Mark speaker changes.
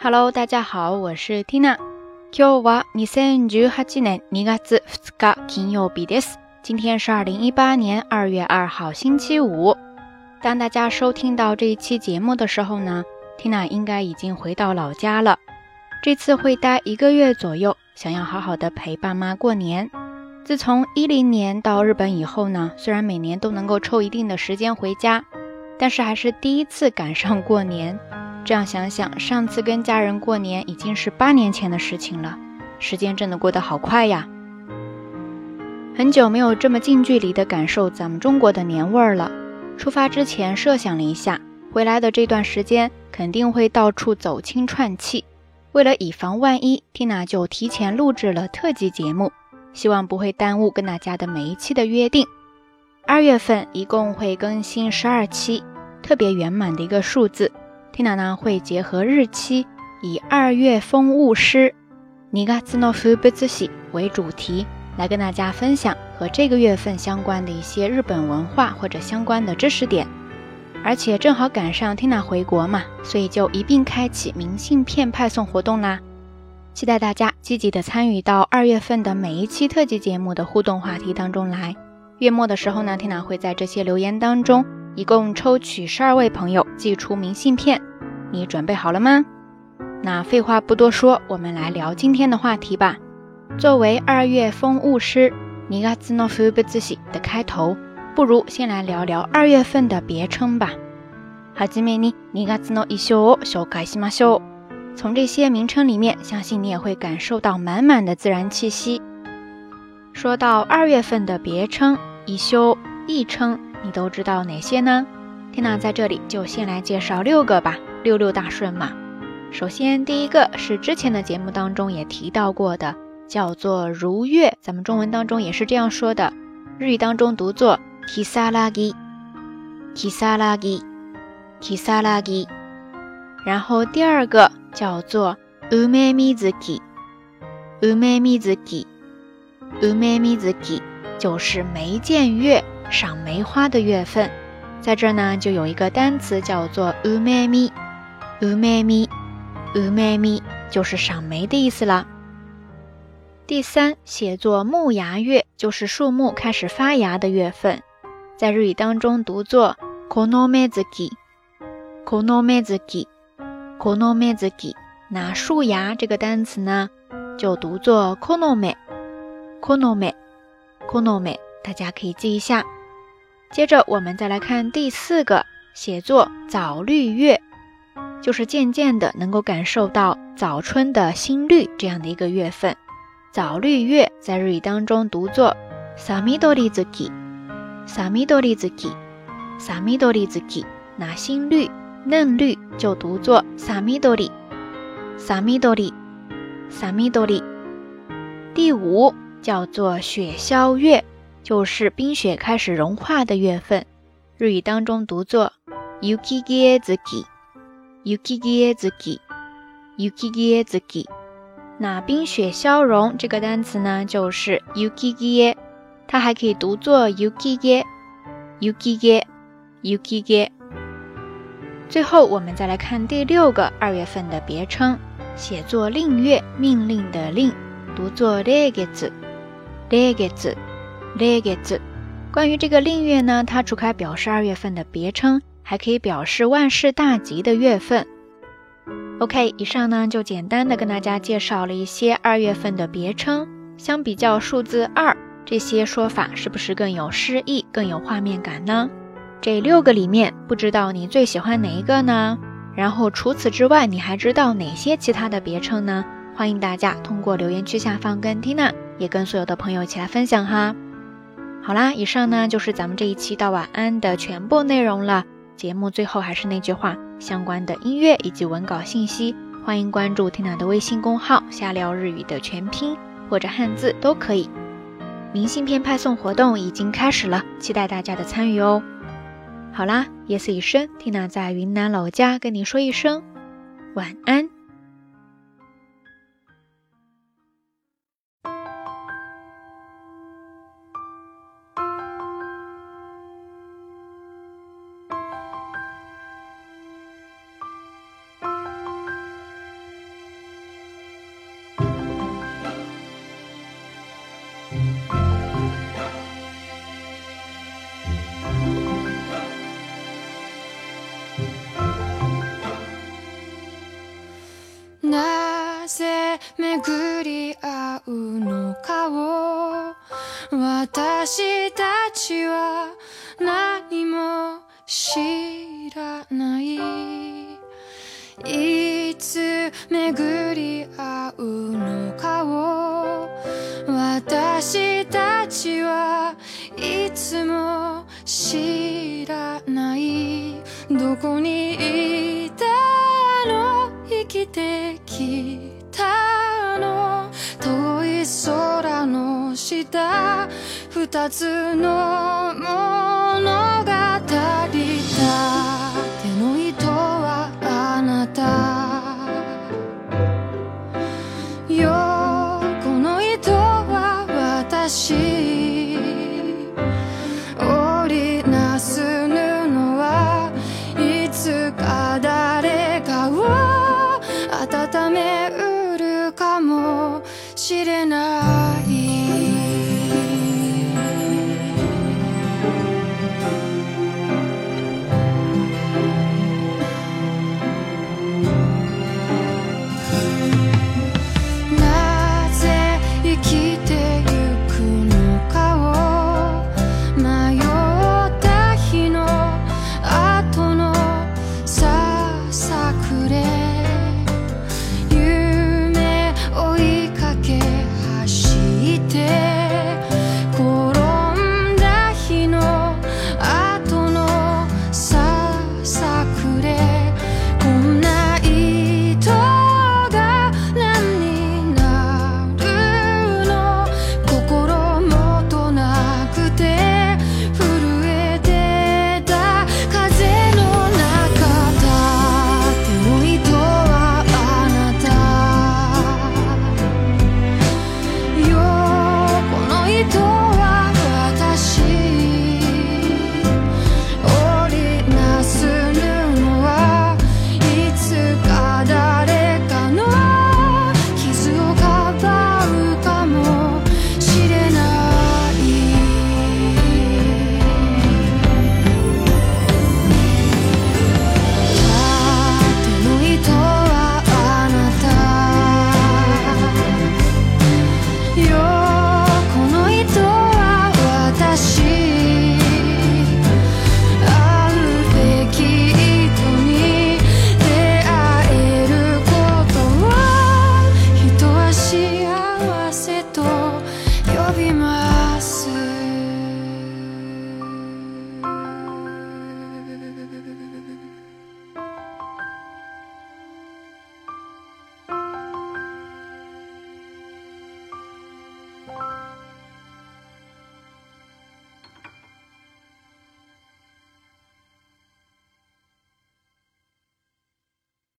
Speaker 1: Hello，大家好，我是 Tina。今日は二千十八年二月二日金曜日です。今天是二零一八年二月二号星期五。当大家收听到这一期节目的时候呢，Tina 应该已经回到老家了。这次会待一个月左右，想要好好的陪爸妈过年。自从一零年到日本以后呢，虽然每年都能够抽一定的时间回家，但是还是第一次赶上过年。 这样想想，上次跟家人过年已经是八年前的事情了，时间真的过得好快呀！很久没有这么近距离的感受咱们中国的年味儿了。出发之前设想了一下，回来的这段时间肯定会到处走亲串戚。为了以防万一缇娜就提前录制了特辑节目，希望不会耽误跟大家的每一期的约定。二月份一共会更新十二期，特别圆满的一个数字。Tina 呢会结合日期，以二月风物诗尼嘎兹诺夫贝兹西为主题，来跟大家分享和这个月份相关的一些日本文化或者相关的知识点。而且正好赶上 Tina 回国嘛，所以就一并开启明信片派送活动啦！期待大家积极的参与到二月份的每一期特辑节目的互动话题当中来。月末的时候呢，Tina 会在这些留言当中，一共抽取十二位朋友寄出明信片。你准备好了吗？那废话不多说，我们来聊今天的话题吧。作为二月风物诗尼嘎兹诺夫贝兹西的开头，不如先来聊聊二月份的别称吧。哈基梅尼尼嘎兹诺伊修修开西马修。从这些名称里面，相信你也会感受到满满的自然气息。说到二月份的别称、一修、一称，你都知道哪些呢？天娜在这里就先来介绍六个吧。六六大顺嘛。首先，第一个是之前的节目当中也提到过的，叫做如月，咱们中文当中也是这样说的，日语当中读作 kisaragi，kisaragi，kisaragi。然后第二个叫做 umemizuki，umemizuki，umemizuki，就是梅见月，赏梅花的月份。在这儿呢，就有一个单词叫做 umemi。乌梅咪，乌梅咪就是赏梅的意思了。第三，写作木芽月，就是树木开始发芽的月份，在日语当中读作 konomezuki，konomezuki，konomezuki。那树芽这个单词呢，就读作 konome，konome，konome，大家可以记一下。接着我们再来看第四个，写作早绿月。就是渐渐的能够感受到早春的新绿这样的一个月份，早绿月在日语当中读作 samidorizuki，samidorizuki，samidorizuki，那新绿嫩绿就读作 samidori，samidori，samidori。第五叫做雪消月，就是冰雪开始融化的月份，日语当中读作 “yukigezuki” yukigezuki。yukigie zuki，yukigie zuki，那冰雪消融这个单词呢，就是 yukigie，它还可以读作 Yuki ge，Yuki ge，Yuki ge。最后我们再来看第六个二月份的别称，写作令月，命令的令，读作 legetsu，legetsu，legetsu。关于这个令月呢，它除开表示二月份的别称。还可以表示万事大吉的月份。OK，以上呢就简单的跟大家介绍了一些二月份的别称。相比较数字二，这些说法是不是更有诗意、更有画面感呢？这六个里面，不知道你最喜欢哪一个呢？然后除此之外，你还知道哪些其他的别称呢？欢迎大家通过留言区下方跟 Tina，也跟所有的朋友一起来分享哈。好啦，以上呢就是咱们这一期到晚安的全部内容了。节目最后还是那句话，相关的音乐以及文稿信息，欢迎关注 Tina 的微信公号“瞎聊日语”的全拼或者汉字都可以。明信片派送活动已经开始了，期待大家的参与哦。好啦，夜色已深，Tina 在云南老家跟你说一声晚安。
Speaker 2: 巡り合うのかを。私たちは何も知らない。いつ巡り合うのかを。私たちはいつも知らない。どこにいたの？生きてきた。空の下二つの物語だ。手の糸はあなた。よこの糸は私。